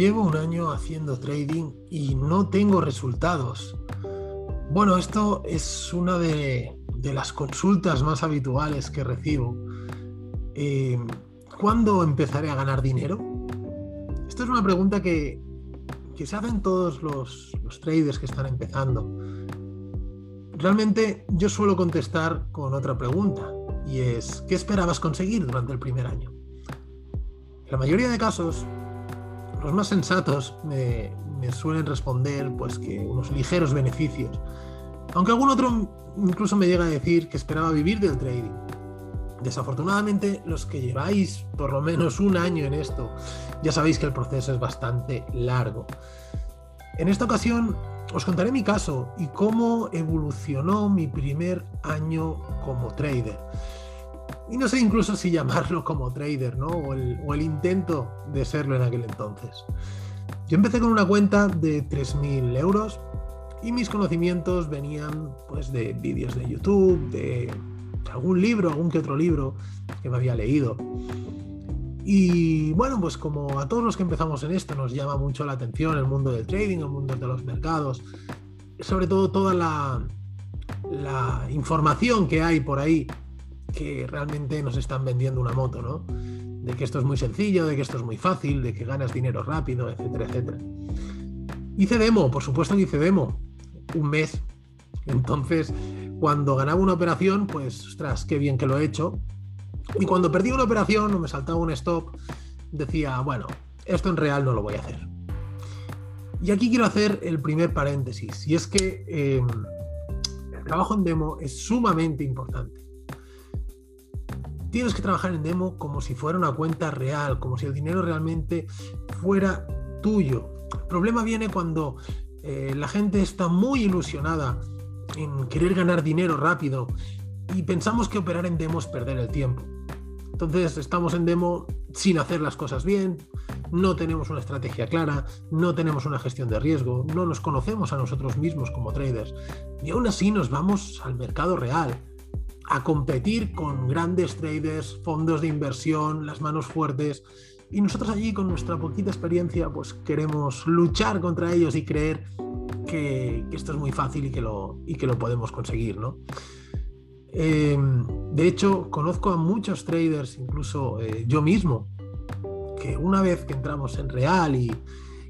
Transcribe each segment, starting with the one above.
Llevo un año haciendo trading y no tengo resultados. Bueno, esto es una de, las consultas más habituales que recibo. Eh, ¿Cuándo empezaré a ganar dinero? Esta es una pregunta que, se hacen todos los, los traders que están empezando. Realmente yo suelo contestar con otra pregunta y es, ¿qué esperabas conseguir durante el primer año? En la mayoría de casos, los más sensatos me, suelen responder pues que unos ligeros beneficios, aunque algún otro incluso me llega a decir que esperaba vivir del trading. Desafortunadamente, los que lleváis por lo menos un año en esto, ya sabéis que el proceso es bastante largo. En esta ocasión os contaré mi caso y cómo evolucionó mi primer año como trader y no sé incluso si llamarlo como trader, ¿no? O el, intento de serlo en aquel entonces. Yo empecé con una cuenta de 3.000 euros y mis conocimientos venían pues de vídeos de YouTube, de algún libro, algún que otro libro que me había leído. Y bueno, pues como a todos los que empezamos en esto nos llama mucho la atención el mundo del trading, el mundo de los mercados, sobre todo toda la, la información que hay por ahí que realmente nos están vendiendo una moto, ¿no? De que esto es muy sencillo, de que esto es muy fácil, de que ganas dinero rápido, etcétera, etcétera. Hice demo, por supuesto que hice demo, un mes. Entonces, cuando ganaba una operación, pues, ostras, qué bien que lo he hecho. Y cuando perdí una operación o me saltaba un stop, decía, bueno, esto en real no lo voy a hacer. Y aquí quiero hacer el primer paréntesis, y es que em, el trabajo en demo es sumamente importante. Tienes que trabajar en demo como si fuera una cuenta real, como si el dinero realmente fuera tuyo. El problema viene cuando eh, la gente está muy ilusionada en querer ganar dinero rápido y pensamos que operar en demo es perder el tiempo. Entonces estamos en demo sin hacer las cosas bien, no tenemos una estrategia clara, no tenemos una gestión de riesgo, no nos conocemos a nosotros mismos como traders y aún así nos vamos al mercado real a competir con grandes traders, fondos de inversión, las manos fuertes. Y nosotros allí con nuestra poquita experiencia pues queremos luchar contra ellos y creer que, esto es muy fácil y que lo, y que lo podemos conseguir. ¿no? Em, de hecho, conozco a muchos traders, incluso eh, yo mismo, que una vez que entramos en real y,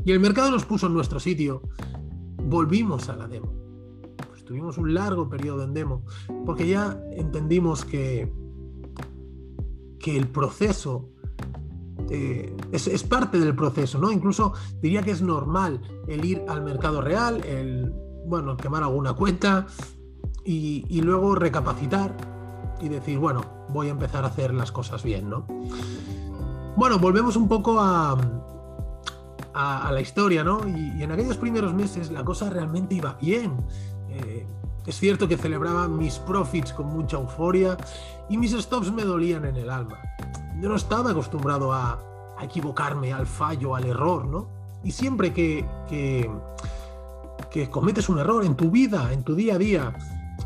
y el mercado nos puso en nuestro sitio, volvimos a la demo tuvimos un largo periodo en demo, porque ya entendimos que, que el proceso eh, es, parte del proceso, ¿no? Incluso diría que es normal el ir al mercado real, el, bueno, quemar alguna cuenta y, luego recapacitar y decir, bueno, voy a empezar a hacer las cosas bien, ¿no? Bueno, volvemos un poco a, a, la historia, ¿no? y, en aquellos primeros meses la cosa realmente iba bien. Es cierto que celebraba mis profits con mucha euforia y mis stops me dolían en el alma. Yo no estaba acostumbrado a, equivocarme, al fallo, al error, ¿no? Y siempre que, que, que cometes un error en tu vida, en tu día a día,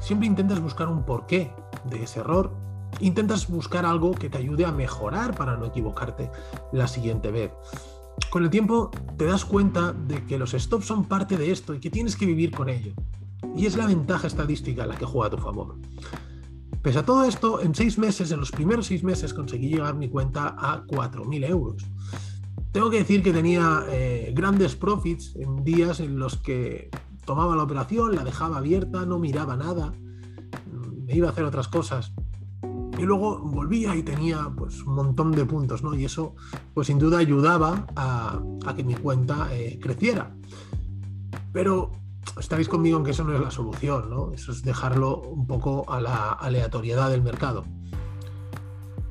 siempre intentas buscar un porqué de ese error. Intentas buscar algo que te ayude a mejorar para no equivocarte la siguiente vez. Con el tiempo te das cuenta de que los stops son parte de esto y que tienes que vivir con ello. Y es la ventaja estadística la que juega a tu favor. Pese a todo esto, en seis meses, en los primeros seis meses, conseguí llegar mi cuenta a 4.000 euros. Tengo que decir que tenía eh, grandes profits en días en los que tomaba la operación, la dejaba abierta, no miraba nada, me iba a hacer otras cosas. Y luego volvía y tenía pues, un montón de puntos, ¿no? Y eso, pues sin duda ayudaba a, que mi cuenta eh, creciera. Pero estaréis conmigo en que eso no es la solución, ¿no? Eso es dejarlo un poco a la aleatoriedad del mercado.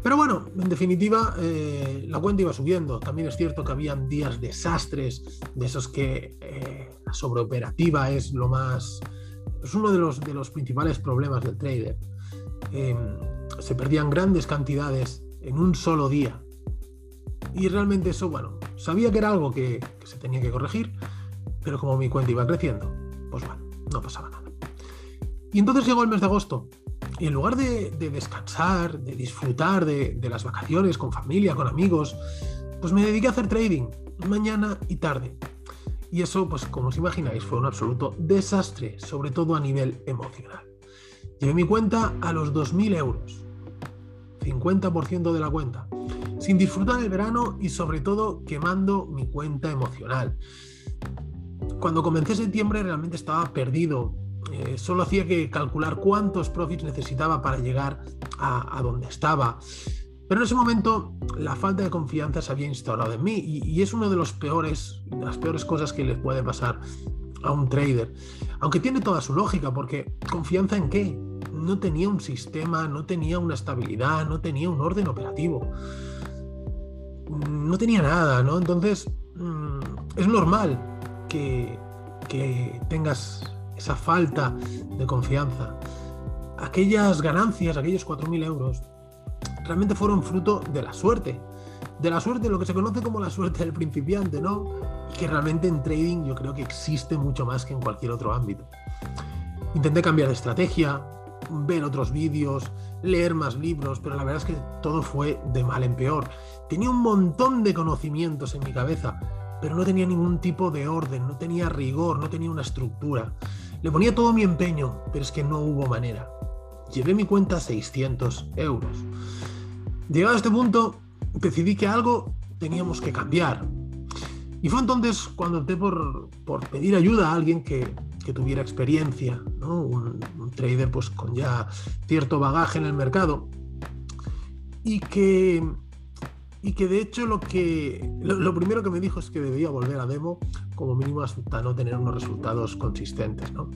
Pero bueno, en definitiva, eh, la cuenta iba subiendo. También es cierto que habían días desastres, de esos que eh, la sobreoperativa es lo más. es uno de los, de los principales problemas del trader. Em, se perdían grandes cantidades en un solo día. Y realmente eso, bueno, sabía que era algo que se tenía que corregir, pero como mi cuenta iba creciendo, pues bueno, no pasaba nada. Y entonces llegó el mes de agosto. Y en lugar de, descansar, de disfrutar de, las vacaciones con familia, con amigos, pues me dediqué a hacer trading. mañana y tarde. Y eso, pues como os imagináis, fue un absoluto desastre, sobre todo a nivel emocional. Llevé mi cuenta a los 2.000 euros, 50% de la cuenta, sin disfrutar el verano y sobre todo quemando mi cuenta emocional. Cuando comencé septiembre realmente estaba perdido, eh, solo hacía que calcular cuántos profits necesitaba para llegar a, donde estaba. Pero en ese momento la falta de confianza se había instaurado en mí y, es una de, las peores cosas que le puede pasar a un trader. Aunque tiene toda su lógica, porque confianza en qué? No tenía un sistema, no tenía una estabilidad, no tenía un orden operativo. No tenía nada, ¿no? Entonces, mm, es normal que, tengas esa falta de confianza. Aquellas ganancias, aquellos 4.000 euros, realmente fueron fruto de la suerte. De la suerte, lo que se conoce como la suerte del principiante, ¿no? Y que realmente en trading yo creo que existe mucho más que en cualquier otro ámbito. Intenté cambiar de estrategia, ver otros vídeos, leer más libros, pero la verdad es que todo fue de mal en peor. Tenía un montón de conocimientos en mi cabeza, pero no tenía ningún tipo de orden, no tenía rigor, no tenía una estructura. Le ponía todo mi empeño, pero es que no hubo manera. Llevé mi cuenta a 600 euros. Llegado a este punto, decidí que algo teníamos que cambiar. Y fue entonces cuando opté por, pedir ayuda a alguien que, tuviera experiencia, un, trader pues, con ya cierto bagaje en el mercado y que, y que de hecho lo, que, lo, primero que me dijo es que debía volver a demo como mínimo hasta no tener unos resultados consistentes. ¿no?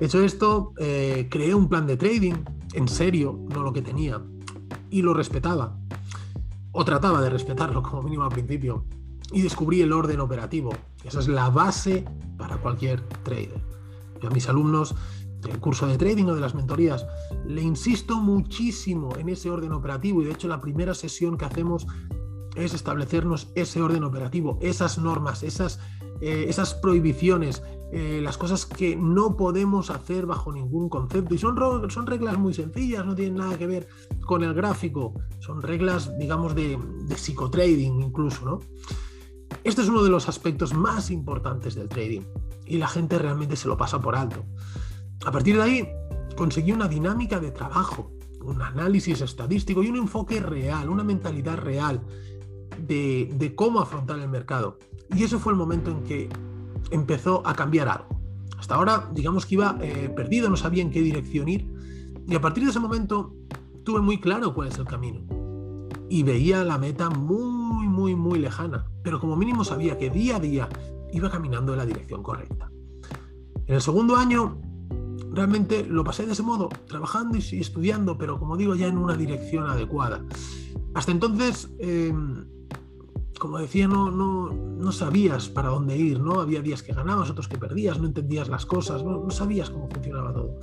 Hecho esto, eh, creé un plan de trading en serio, no lo que tenía, y lo respetaba, o trataba de respetarlo como mínimo al principio, y descubrí el orden operativo. Esa es la base para cualquier trader. Yo a mis alumnos del curso de trading o de las mentorías le insisto muchísimo en ese orden operativo y de hecho la primera sesión que hacemos es establecernos ese orden operativo, esas normas, esas, eh, esas prohibiciones, eh, las cosas que no podemos hacer bajo ningún concepto. Y son, son reglas muy sencillas, no tienen nada que ver con el gráfico, son reglas, digamos, de, de psicotrading incluso, ¿no? Este es uno de los aspectos más importantes del trading y la gente realmente se lo pasa por alto. A partir de ahí, conseguí una dinámica de trabajo, un análisis estadístico y un enfoque real, una mentalidad real de, cómo afrontar el mercado. Y eso fue el momento en que empezó a cambiar algo. Hasta ahora, digamos que iba eh, perdido, no sabía en qué dirección ir. Y a partir de ese momento tuve muy claro cuál es el camino. Y veía la meta muy, muy, muy lejana. Pero como mínimo sabía que día a día iba caminando en la dirección correcta. En el segundo año realmente lo pasé de ese modo, trabajando y estudiando, pero como digo, ya en una dirección adecuada. Hasta entonces, em, como decía, no, no, sabías para dónde ir, ¿no? Había días que ganabas, otros que perdías, no entendías las cosas, no, sabías cómo funcionaba todo.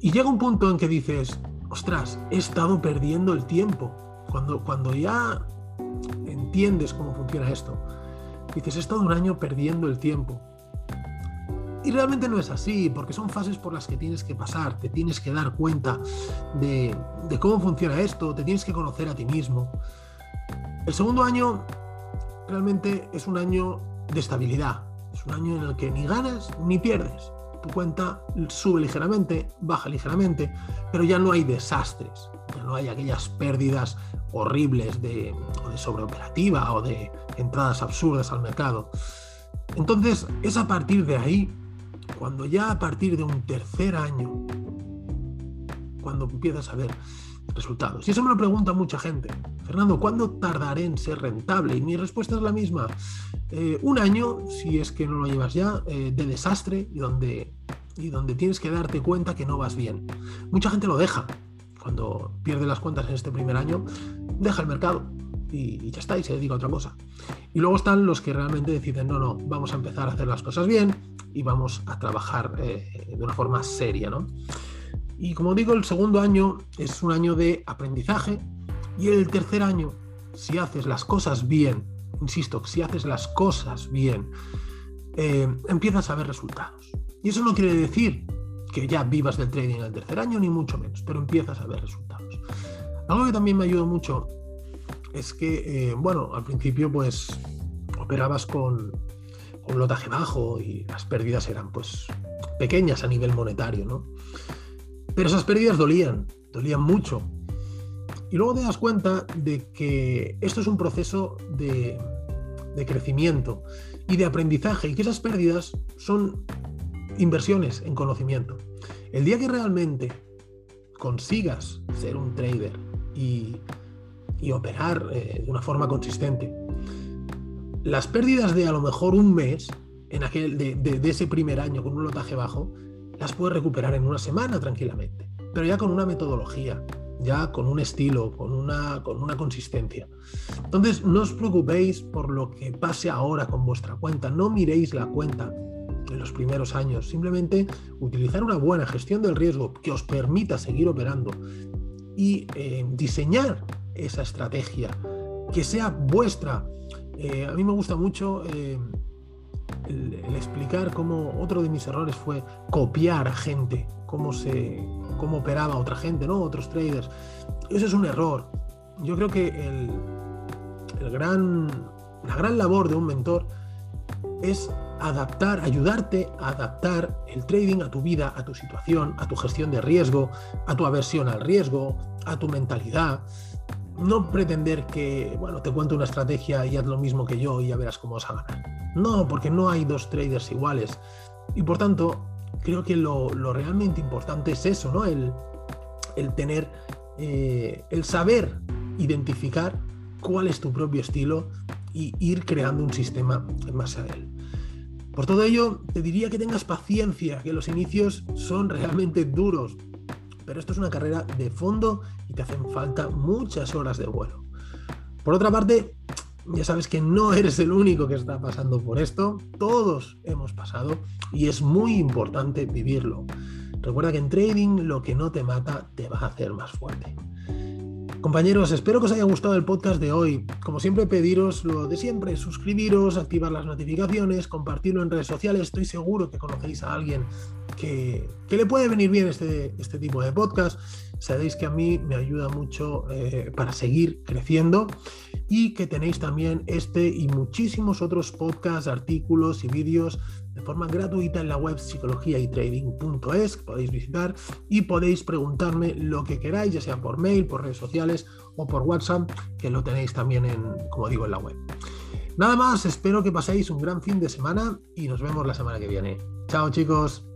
Y llega un punto en que dices, ostras, he estado perdiendo el tiempo. Cuando, cuando ya entiendes cómo funciona esto, dices, he estado un año perdiendo el tiempo. Y realmente no es así, porque son fases por las que tienes que pasar, te tienes que dar cuenta de, cómo funciona esto, te tienes que conocer a ti mismo. El segundo año realmente es un año de estabilidad, es un año en el que ni ganas ni pierdes. Tu cuenta sube ligeramente, baja ligeramente, pero ya no hay desastres, ya no hay aquellas pérdidas horribles de, de sobreoperativa o de entradas absurdas al mercado. Entonces es a partir de ahí cuando ya a partir de un tercer año, cuando empiezas a ver resultados. Y eso me lo pregunta mucha gente. Fernando, ¿cuándo tardaré en ser rentable? Y mi respuesta es la misma. Eh, un año, si es que no lo llevas ya, eh, de desastre y donde, y donde tienes que darte cuenta que no vas bien. Mucha gente lo deja. Cuando pierde las cuentas en este primer año, deja el mercado y, ya está, y se dedica a otra cosa. Y luego están los que realmente deciden, no, no, vamos a empezar a hacer las cosas bien y vamos a trabajar eh, de una forma seria, ¿no? Y como digo, el segundo año es un año de aprendizaje y el tercer año, si haces las cosas bien, insisto, si haces las cosas bien, eh, empiezas a ver resultados. Y eso no quiere decir que ya vivas del trading en el tercer año, ni mucho menos, pero empiezas a ver resultados. Algo que también me ayudó mucho es que, eh, bueno, al principio pues operabas con, un lotaje bajo y las pérdidas eran pues pequeñas a nivel monetario, ¿no? Pero esas pérdidas dolían, dolían mucho. Y luego te das cuenta de que esto es un proceso de, de crecimiento y de aprendizaje y que esas pérdidas son inversiones en conocimiento. El día que realmente consigas ser un trader y, operar eh, de una forma consistente, las pérdidas de a lo mejor un mes en aquel, de, ese primer año con un lotaje bajo, las puedes recuperar en una semana tranquilamente, pero ya con una metodología, ya con un estilo, con una, con una consistencia. Entonces, no os preocupéis por lo que pase ahora con vuestra cuenta, no miréis la cuenta en los primeros años, simplemente utilizar una buena gestión del riesgo que os permita seguir operando y eh, diseñar esa estrategia que sea vuestra. Eh, a mí me gusta mucho eh, el, explicar cómo otro de mis errores fue copiar a gente, cómo se cómo operaba otra gente, ¿no? Otros traders. Eso es un error. Yo creo que el, el gran, la gran labor de un mentor es adaptar, ayudarte a adaptar el trading a tu vida, a tu situación, a tu gestión de riesgo, a tu aversión al riesgo, a tu mentalidad. No pretender que, bueno, te cuento una estrategia y haz lo mismo que yo y ya verás cómo vas a ganar. No, porque no hay dos traders iguales. Y por tanto, creo que lo, realmente importante es eso, ¿no? El, tener, eh, el saber identificar cuál es tu propio estilo y ir creando un sistema en base a él. Por todo ello, te diría que tengas paciencia, que los inicios son realmente duros, pero esto es una carrera de fondo y te hacen falta muchas horas de vuelo. Por otra parte, ya sabes que no eres el único que está pasando por esto, todos hemos pasado y es muy importante vivirlo. Recuerda que en trading lo que no te mata te va a hacer más fuerte. Compañeros, espero que os haya gustado el podcast de hoy. Como siempre, pediros lo de siempre, suscribiros, activar las notificaciones, compartirlo en redes sociales. Estoy seguro que conocéis a alguien que, le puede venir bien este, este tipo de podcast. Sabéis que a mí me ayuda mucho eh, para seguir creciendo y que tenéis también este y muchísimos otros podcasts, artículos y vídeos de forma gratuita en la web psicologiaytrading.es, podéis visitar y podéis preguntarme lo que queráis, ya sea por mail, por redes sociales o por WhatsApp, que lo tenéis también en, como digo, en la web. Nada más, espero que paséis un gran fin de semana y nos vemos la semana que viene. Chao chicos.